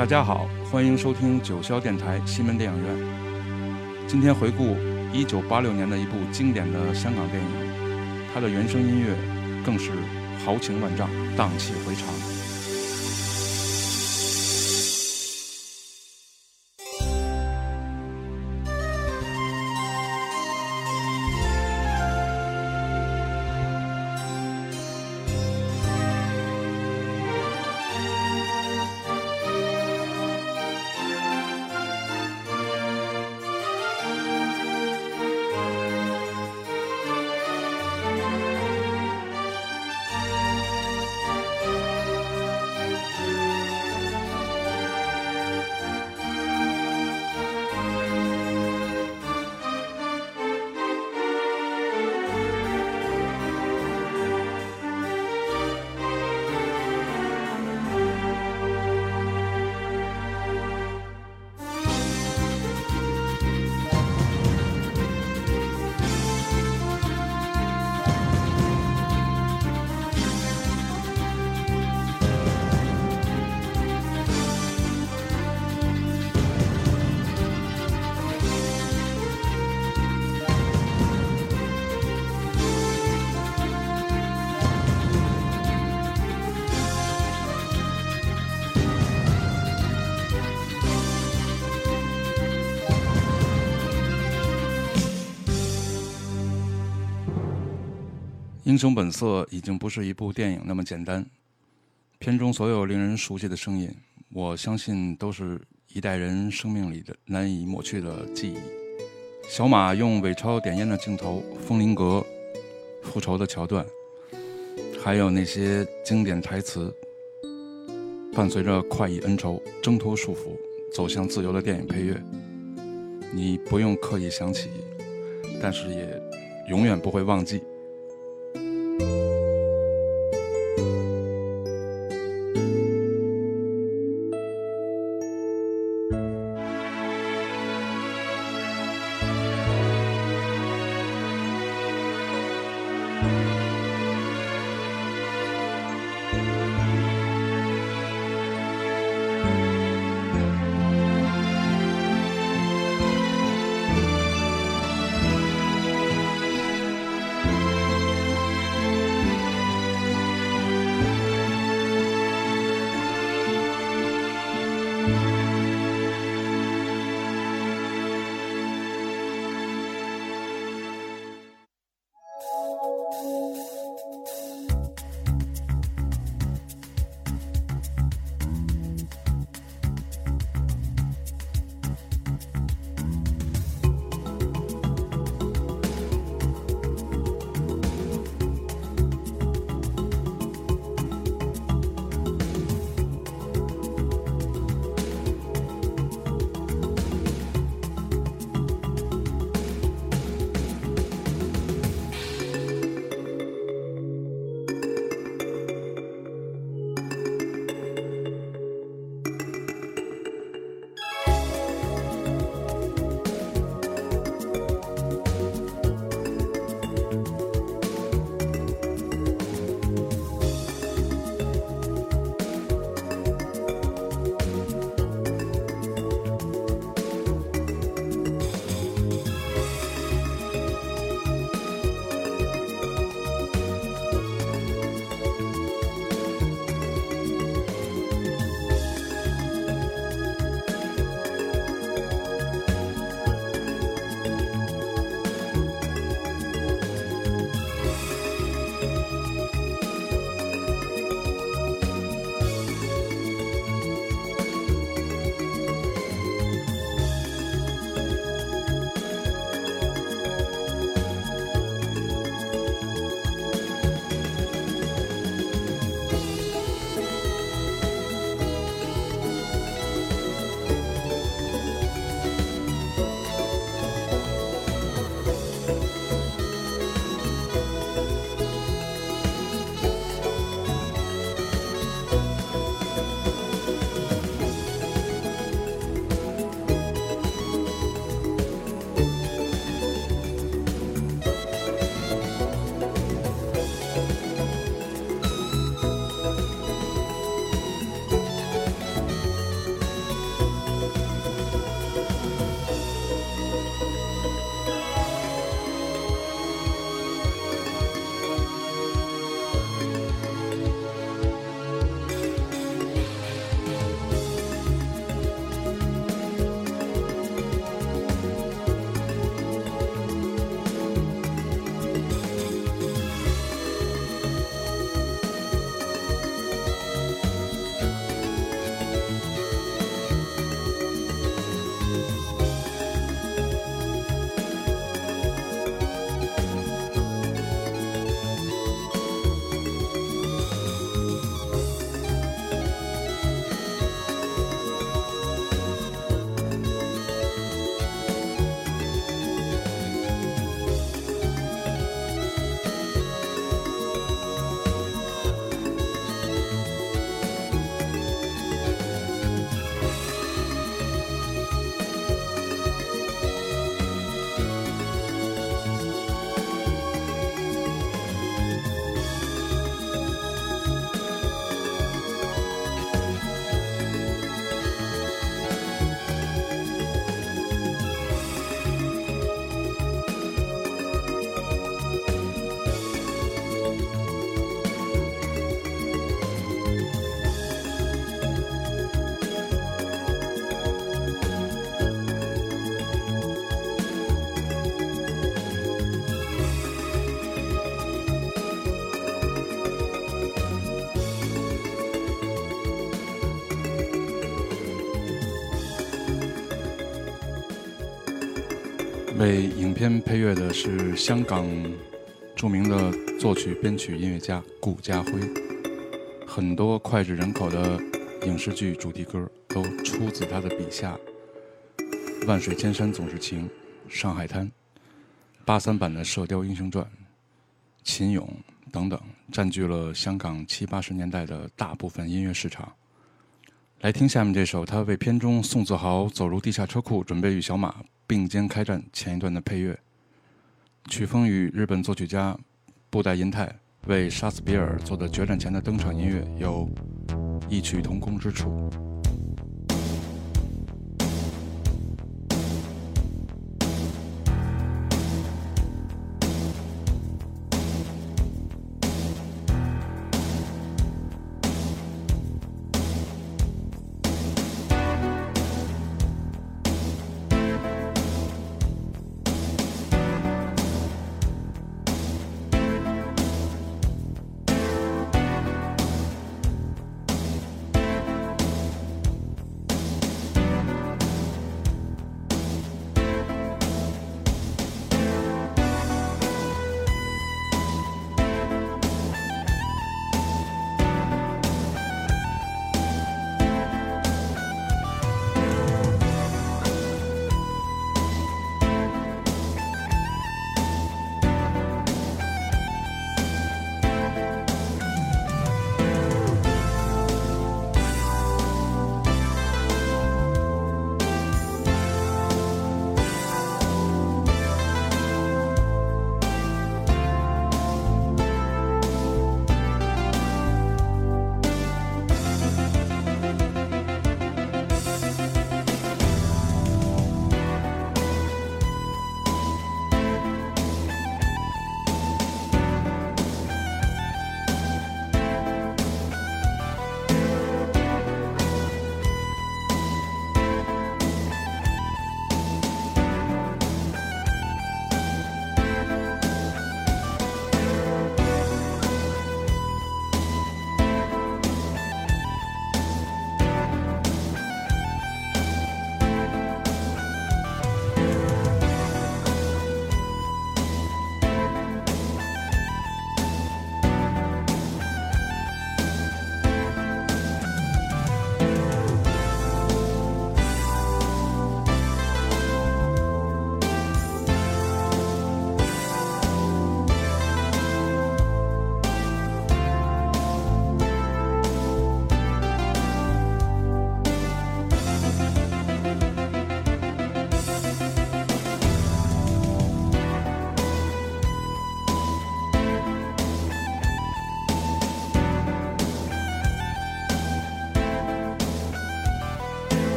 大家好，欢迎收听九霄电台西门电影院。今天回顾一九八六年的一部经典的香港电影，它的原声音乐更是豪情万丈，荡气回肠。英雄本色已经不是一部电影那么简单，片中所有令人熟悉的声音，我相信都是一代人生命里的难以抹去的记忆。小马用伪钞点烟的镜头，风铃阁复仇的桥段，还有那些经典台词，伴随着快意恩仇、挣脱束缚、走向自由的电影配乐，你不用刻意想起，但是也永远不会忘记。为影片配乐的是香港著名的作曲、编曲音乐家顾嘉辉，很多脍炙人口的影视剧主题歌都出自他的笔下，《万水千山总是情》《上海滩》，八三版的《射雕英雄传》，《秦俑》等等，占据了香港七八十年代的大部分音乐市场。来听下面这首，他为片中宋子豪走入地下车库，准备与小马并肩开战前一段的配乐。曲风与日本作曲家布袋银太为杀死比尔做的决战前的登场音乐有异曲同工之处。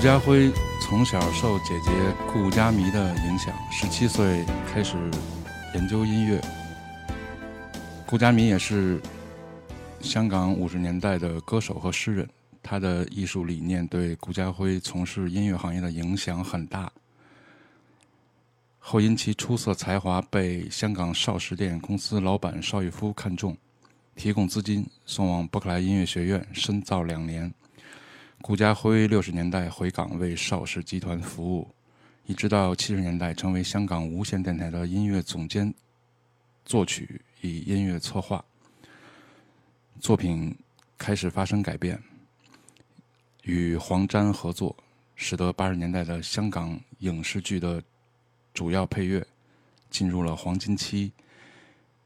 顾家辉从小受姐姐顾佳弥的影响，十七岁开始研究音乐。顾佳弥也是香港五十年代的歌手和诗人，他的艺术理念对顾家辉从事音乐行业的影响很大。后因其出色才华被香港邵氏电影公司老板邵逸夫看中，提供资金送往伯克莱音乐学院深造两年。顾家辉六十年代回港为邵氏集团服务，一直到七十年代成为香港无线电台的音乐总监、作曲与音乐策划。作品开始发生改变，与黄沾合作，使得八十年代的香港影视剧的主要配乐进入了黄金期，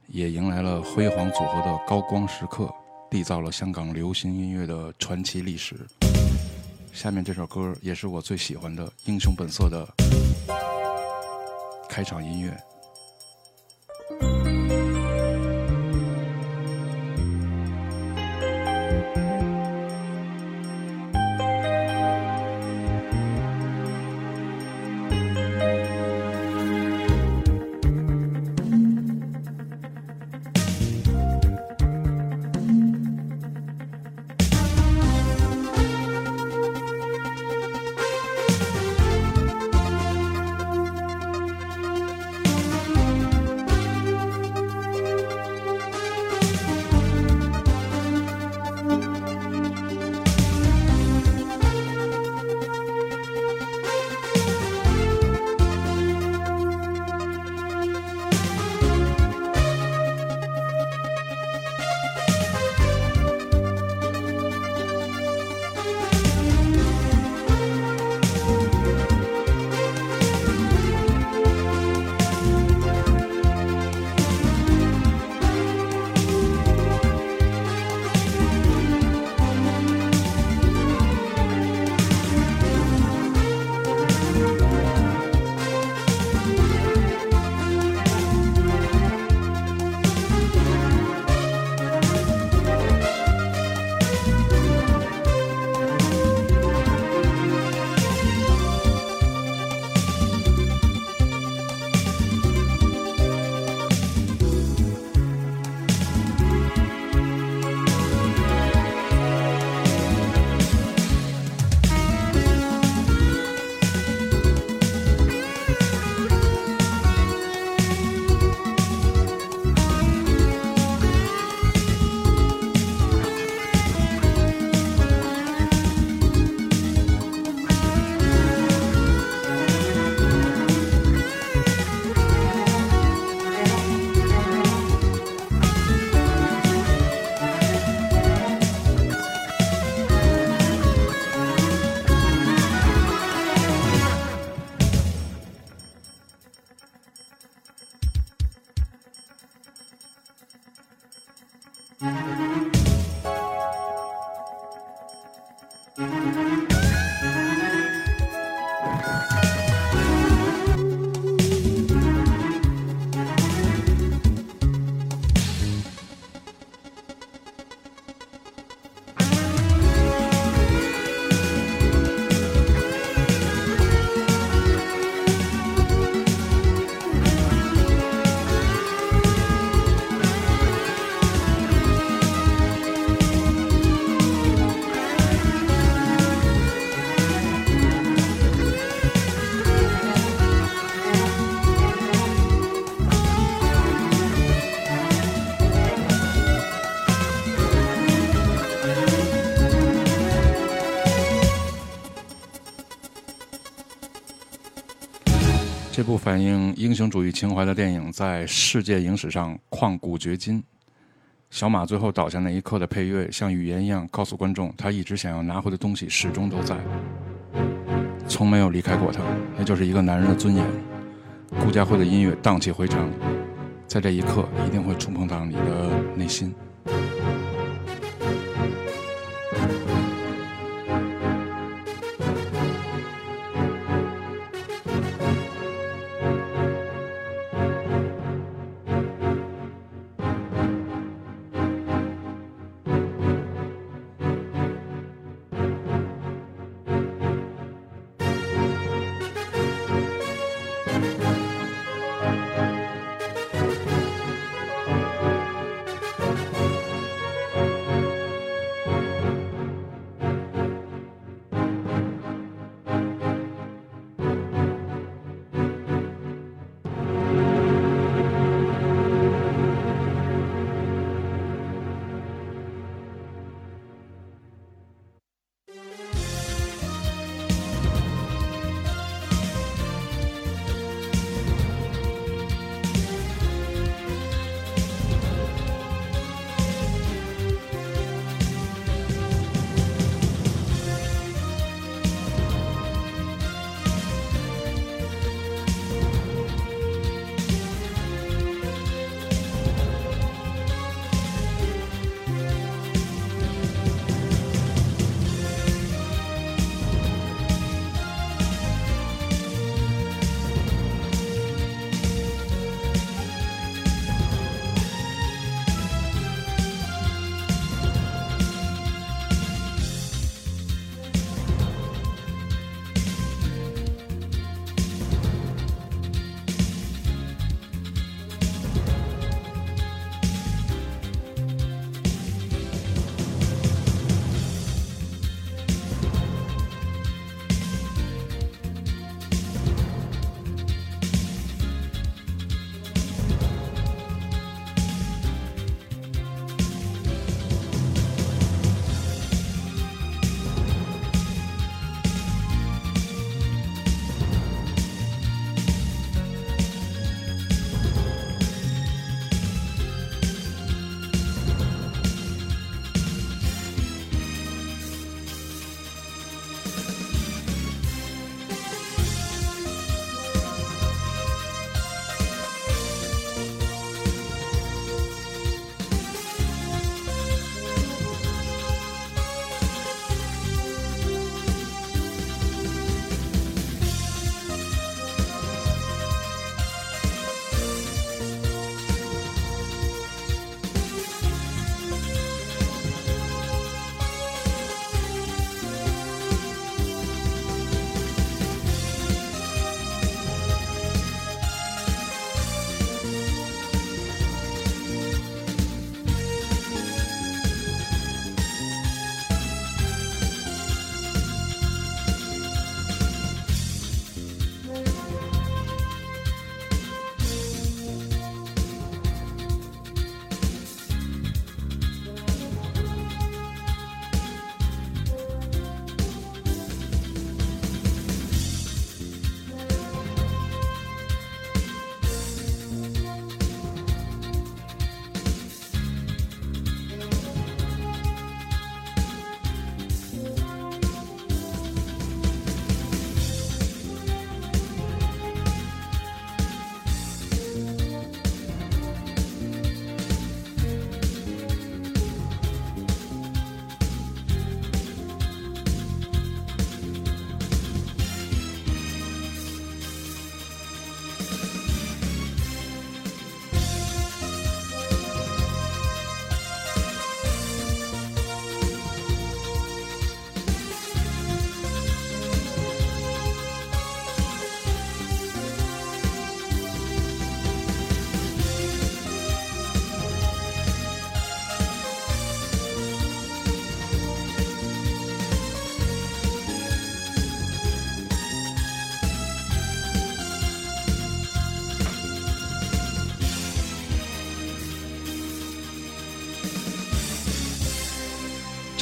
也迎来了辉煌组合的高光时刻，缔造了香港流行音乐的传奇历史。下面这首歌也是我最喜欢的《英雄本色》的开场音乐。Thank you. 一部反映英雄主义情怀的电影在世界影史上旷古绝今。小马最后倒下那一刻的配乐，像语言一样告诉观众，他一直想要拿回的东西始终都在，从没有离开过他，那就是一个男人的尊严。顾家辉的音乐荡气回肠，在这一刻一定会触碰到你的内心。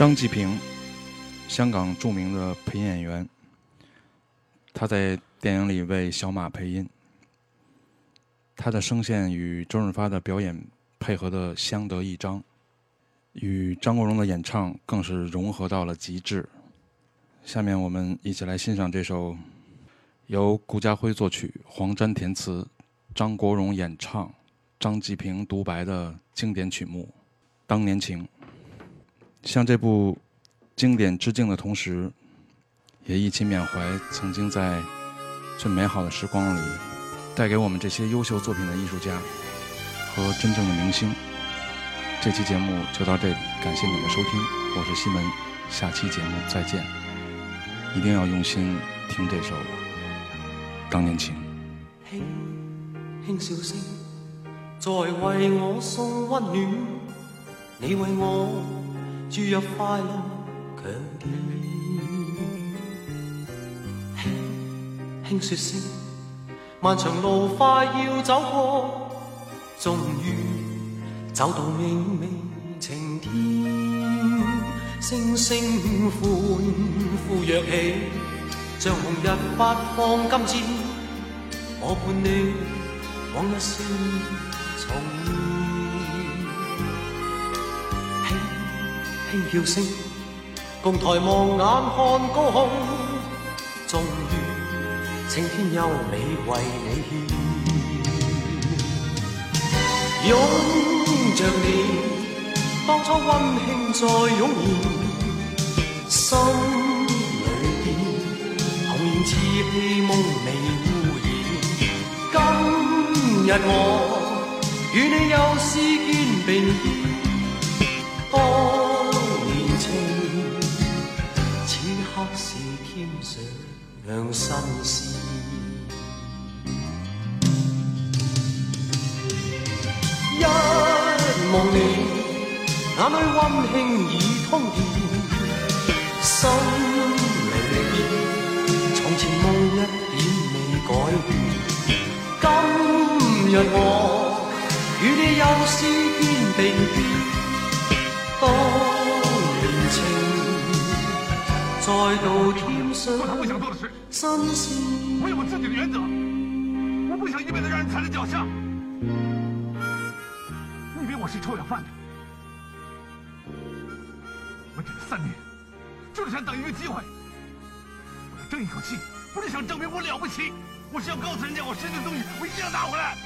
张继平，香港著名的配音演员，他在电影里为小马配音，他的声线与周润发的表演配合的相得益彰，与张国荣的演唱更是融合到了极致。下面我们一起来欣赏这首由顾嘉辉作曲、黄沾填词、张国荣演唱、张继平独白的经典曲目《当年情》。向这部经典致敬的同时，也一起缅怀曾经在最美好的时光里带给我们这些优秀作品的艺术家和真正的明星。这期节目就到这里，感谢你的收听，我是西门，下期节目再见。一定要用心听这首《当年情》。轻轻笑声，在为我送温暖，你为我。注入快乐强健，轻轻说声，漫长路快要走过，终于走到明媚晴天。星星欢呼跃起，像红日发放金箭，我伴你往日笑重现。轻叫声，共抬望眼看高空，终于青天优美为你献。拥着你，当初温馨再涌现，心里边童年稚气梦未污染。今日我与你又是肩并肩。让心事，一望你，眼里温馨已通电，心里边从前梦一点未改变。今日我与你又是肩并肩，再度添上。我有我自己的原则，我不想一辈子让人踩在脚下。你以为我是臭要饭的？我等了三年，就是想等一个机会，我要争一口气，不是想证明我了不起，我是要告诉人家我失去的东西，我一定要拿回来。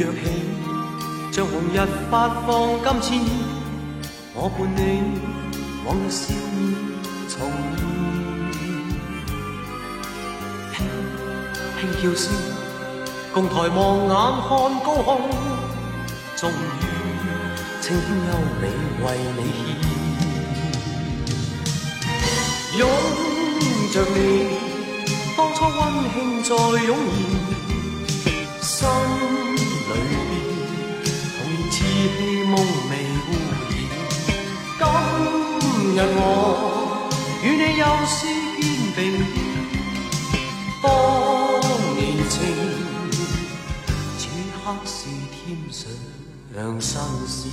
跃起，像红日发放金箭，我伴你往日笑面重现。轻轻叫声，共抬望眼看高空，终于青天优美为你献。拥着你，当初温馨再涌现，心。希梦未污染，今日。我与你又是肩并肩。当年情，此刻是添上新鲜。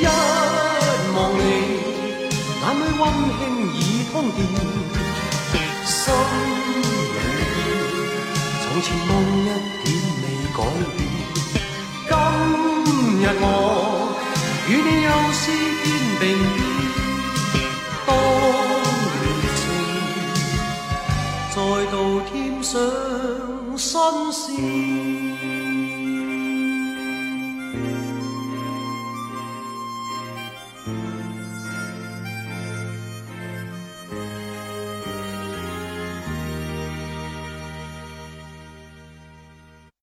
一望你，眼里温馨已通电，心。从前梦一点未改变，今日我与你又是肩并肩，当年情再度添上新鲜。